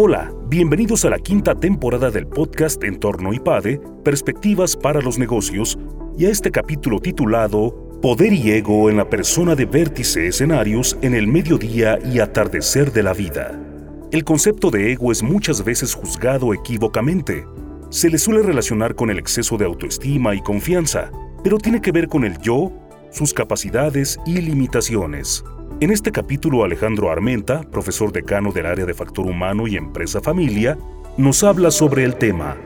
Hola, bienvenidos a la quinta temporada del podcast Entorno IPADE, Perspectivas para los Negocios, y a este capítulo titulado Poder y ego en la persona de vértice escenarios en el mediodía y atardecer de la vida. El concepto de ego es muchas veces juzgado equívocamente. Se le suele relacionar con el exceso de autoestima y confianza, pero tiene que ver con el yo, sus capacidades y limitaciones. En este capítulo Alejandro Armenta, profesor decano del área de factor humano y empresa familia, nos habla sobre el tema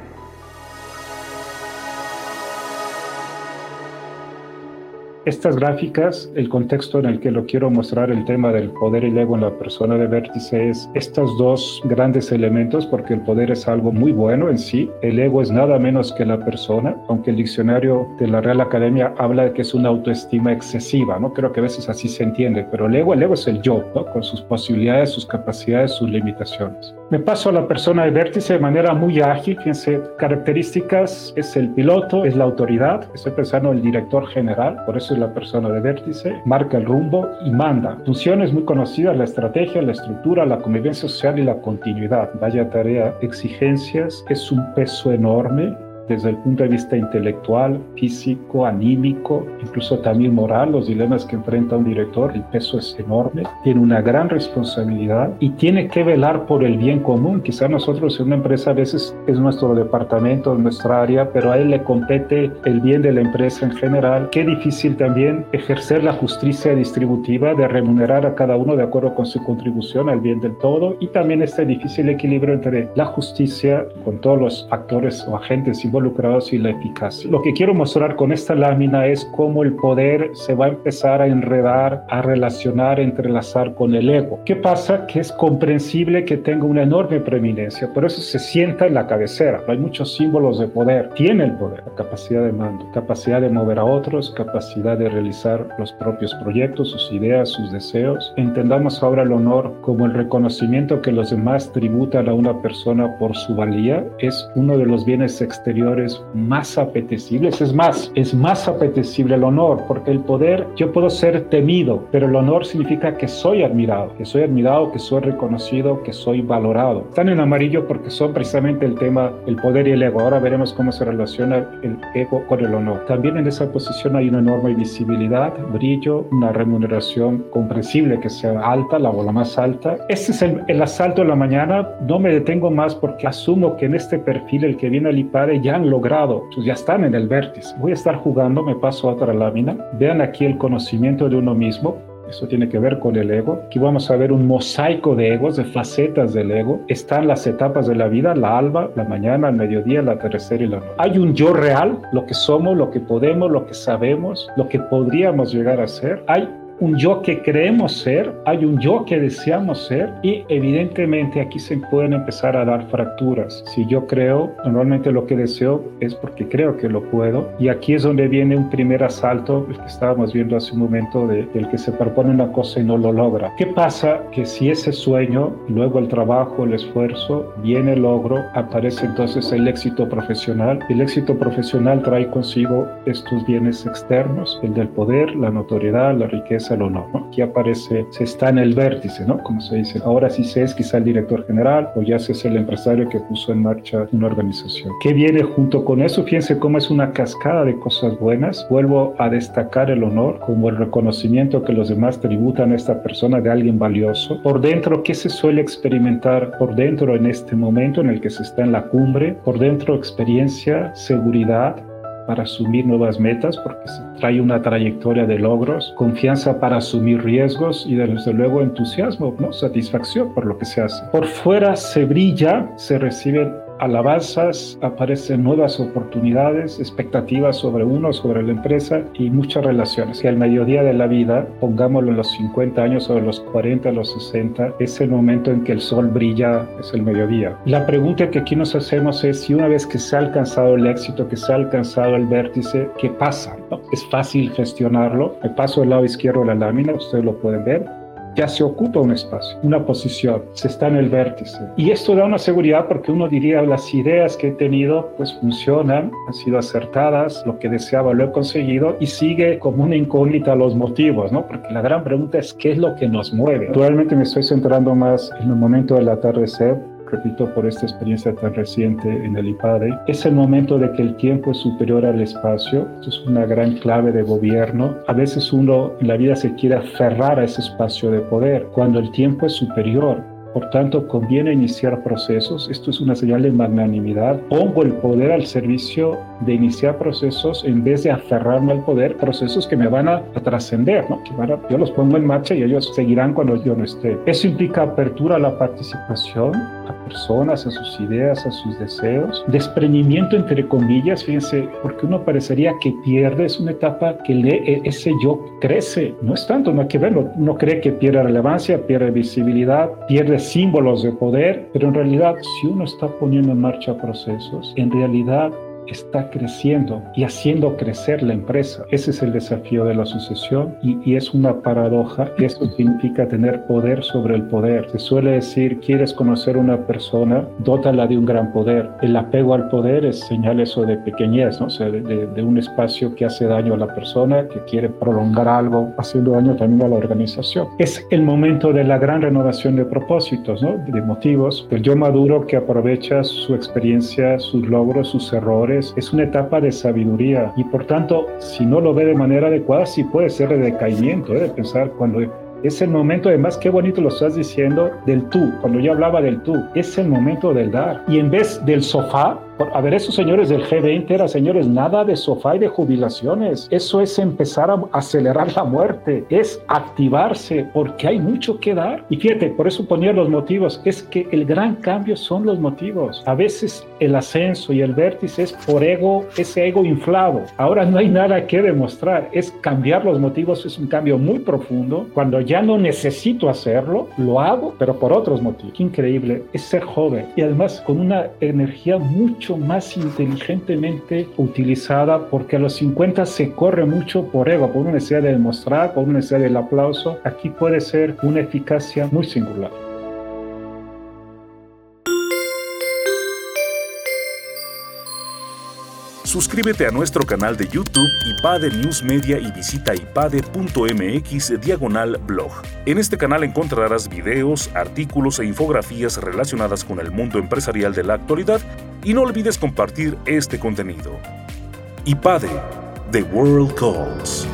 Estas gráficas, el contexto en el que lo quiero mostrar, el tema del poder y el ego en la persona de vértice es estos dos grandes elementos, porque el poder es algo muy bueno en sí. El ego es nada menos que la persona, aunque el diccionario de la Real Academia habla de que es una autoestima excesiva, ¿no? Creo que a veces así se entiende, pero el ego, el ego es el yo, ¿no? Con sus posibilidades, sus capacidades, sus limitaciones. Me paso a la persona de vértice de manera muy ágil, fíjense, características es el piloto, es la autoridad, estoy pensando en el director general, por eso la persona de vértice, marca el rumbo y manda. Funciones muy conocidas, la estrategia, la estructura, la convivencia social y la continuidad. Vaya tarea, exigencias, es un peso enorme desde el punto de vista intelectual, físico, anímico, incluso también moral, los dilemas que enfrenta un director, el peso es enorme, tiene una gran responsabilidad y tiene que velar por el bien común. Quizá nosotros en una empresa a veces es nuestro departamento, nuestra área, pero a él le compete el bien de la empresa en general. Qué difícil también ejercer la justicia distributiva de remunerar a cada uno de acuerdo con su contribución al bien del todo y también este difícil equilibrio entre la justicia con todos los factores o agentes involucrados y la eficacia. Lo que quiero mostrar con esta lámina es cómo el poder se va a empezar a enredar, a relacionar, a entrelazar con el ego. ¿Qué pasa? Que es comprensible que tenga una enorme preeminencia, por eso se sienta en la cabecera. Hay muchos símbolos de poder. Tiene el poder, la capacidad de mando, capacidad de mover a otros, capacidad de realizar los propios proyectos, sus ideas, sus deseos. Entendamos ahora el honor como el reconocimiento que los demás tributan a una persona por su valía. Es uno de los bienes exteriores más apetecibles. Es más, es más apetecible el honor, porque el poder, yo puedo ser temido, pero el honor significa que soy admirado, que soy admirado, que soy reconocido, que soy valorado. Están en amarillo porque son precisamente el tema, el poder y el ego. Ahora veremos cómo se relaciona el ego con el honor. También en esa posición hay una enorme visibilidad, brillo, una remuneración comprensible que sea alta, la bola más alta. Este es el, el asalto de la mañana. No me detengo más porque asumo que en este perfil el que viene al IPADE ya han logrado, pues ya están en el vértice. Voy a estar jugando, me paso a otra lámina. Vean aquí el conocimiento de uno mismo. Eso tiene que ver con el ego. Aquí vamos a ver un mosaico de egos, de facetas del ego. Están las etapas de la vida, la alba, la mañana, el mediodía, el atardecer y la noche. Hay un yo real, lo que somos, lo que podemos, lo que sabemos, lo que podríamos llegar a ser. Hay un yo que creemos ser, hay un yo que deseamos ser y evidentemente aquí se pueden empezar a dar fracturas. Si yo creo, normalmente lo que deseo es porque creo que lo puedo y aquí es donde viene un primer asalto, el que estábamos viendo hace un momento, de, del que se propone una cosa y no lo logra. ¿Qué pasa? Que si ese sueño, luego el trabajo, el esfuerzo, viene el logro, aparece entonces el éxito profesional. El éxito profesional trae consigo estos bienes externos, el del poder, la notoriedad, la riqueza, o no. Aquí aparece, se está en el vértice, ¿no? Como se dice. Ahora sí se es quizá el director general o ya se es el empresario que puso en marcha una organización. ¿Qué viene junto con eso? Fíjense cómo es una cascada de cosas buenas. Vuelvo a destacar el honor como el reconocimiento que los demás tributan a esta persona de alguien valioso. Por dentro, ¿qué se suele experimentar por dentro en este momento en el que se está en la cumbre? Por dentro, experiencia, seguridad, para asumir nuevas metas porque se trae una trayectoria de logros, confianza para asumir riesgos y desde luego entusiasmo, ¿no? satisfacción por lo que se hace. Por fuera se brilla, se reciben alabanzas, aparecen nuevas oportunidades, expectativas sobre uno, sobre la empresa y muchas relaciones. Y al mediodía de la vida, pongámoslo en los 50 años o en los 40, los 60, es el momento en que el sol brilla, es el mediodía. La pregunta que aquí nos hacemos es si una vez que se ha alcanzado el éxito, que se ha alcanzado el vértice, ¿qué pasa? Es fácil gestionarlo. Me paso del lado izquierdo de la lámina, ustedes lo pueden ver ya se ocupa un espacio, una posición, se está en el vértice. Y esto da una seguridad porque uno diría, las ideas que he tenido pues funcionan, han sido acertadas, lo que deseaba lo he conseguido y sigue como una incógnita los motivos, ¿no? Porque la gran pregunta es qué es lo que nos mueve. Actualmente me estoy centrando más en el momento del atardecer repito, por esta experiencia tan reciente en el IPADE, es el momento de que el tiempo es superior al espacio. Esto es una gran clave de gobierno. A veces uno en la vida se quiere aferrar a ese espacio de poder, cuando el tiempo es superior. Por tanto, conviene iniciar procesos. Esto es una señal de magnanimidad. Pongo el poder al servicio de iniciar procesos en vez de aferrarme al poder, procesos que me van a, trascender, ¿no? Que van a, yo los pongo en marcha y ellos seguirán cuando yo no esté. Eso implica apertura a la participación, a personas, a sus ideas, a sus deseos, desprendimiento entre comillas, fíjense, porque uno parecería que pierde, es una etapa que lee, ese yo crece, no es tanto, no hay que verlo, uno cree que pierde relevancia, pierde visibilidad, pierde símbolos de poder, pero en realidad si uno está poniendo en marcha procesos, en realidad está creciendo y haciendo crecer la empresa. Ese es el desafío de la sucesión y, es una paradoja. Esto significa tener poder sobre el poder. Se suele decir, quieres conocer una persona, dótala de un gran poder. El apego al poder es señal eso de pequeñez, ¿no? O sea, de, un espacio que hace daño a la persona, que quiere prolongar algo, haciendo daño también a la organización. Es el momento de la gran renovación de propósitos, ¿no? De motivos. El yo maduro que aprovecha su experiencia, sus logros, sus errores, es una etapa de sabiduría y por tanto, si no lo ve de manera adecuada, sí puede ser de decaimiento, ¿eh? de pensar cuando es el momento, además, qué bonito lo estás diciendo, del tú, cuando yo hablaba del tú, es el momento del dar. Y en vez del sofá, a ver, esos señores del G20 eran señores nada de sofá y de jubilaciones. Eso es empezar a acelerar la muerte, es activarse, porque hay mucho que dar. Y fíjate, por eso ponía los motivos, es que el gran cambio son los motivos. A veces el ascenso y el vértice es por ego, ese ego inflado. Ahora no hay nada que demostrar, es cambiar los motivos, es un cambio muy profundo. Cuando ya no necesito hacerlo, lo hago, pero por otros motivos. Qué increíble, es ser joven y además con una energía más inteligentemente utilizada porque a los 50 se corre mucho por ego, por una necesidad de demostrar, por una necesidad del aplauso. Aquí puede ser una eficacia muy singular. Suscríbete a nuestro canal de YouTube IPADE News Media y visita ipade.mx diagonal blog. En este canal encontrarás videos, artículos e infografías relacionadas con el mundo empresarial de la actualidad y no olvides compartir este contenido. IPADE, The World Calls.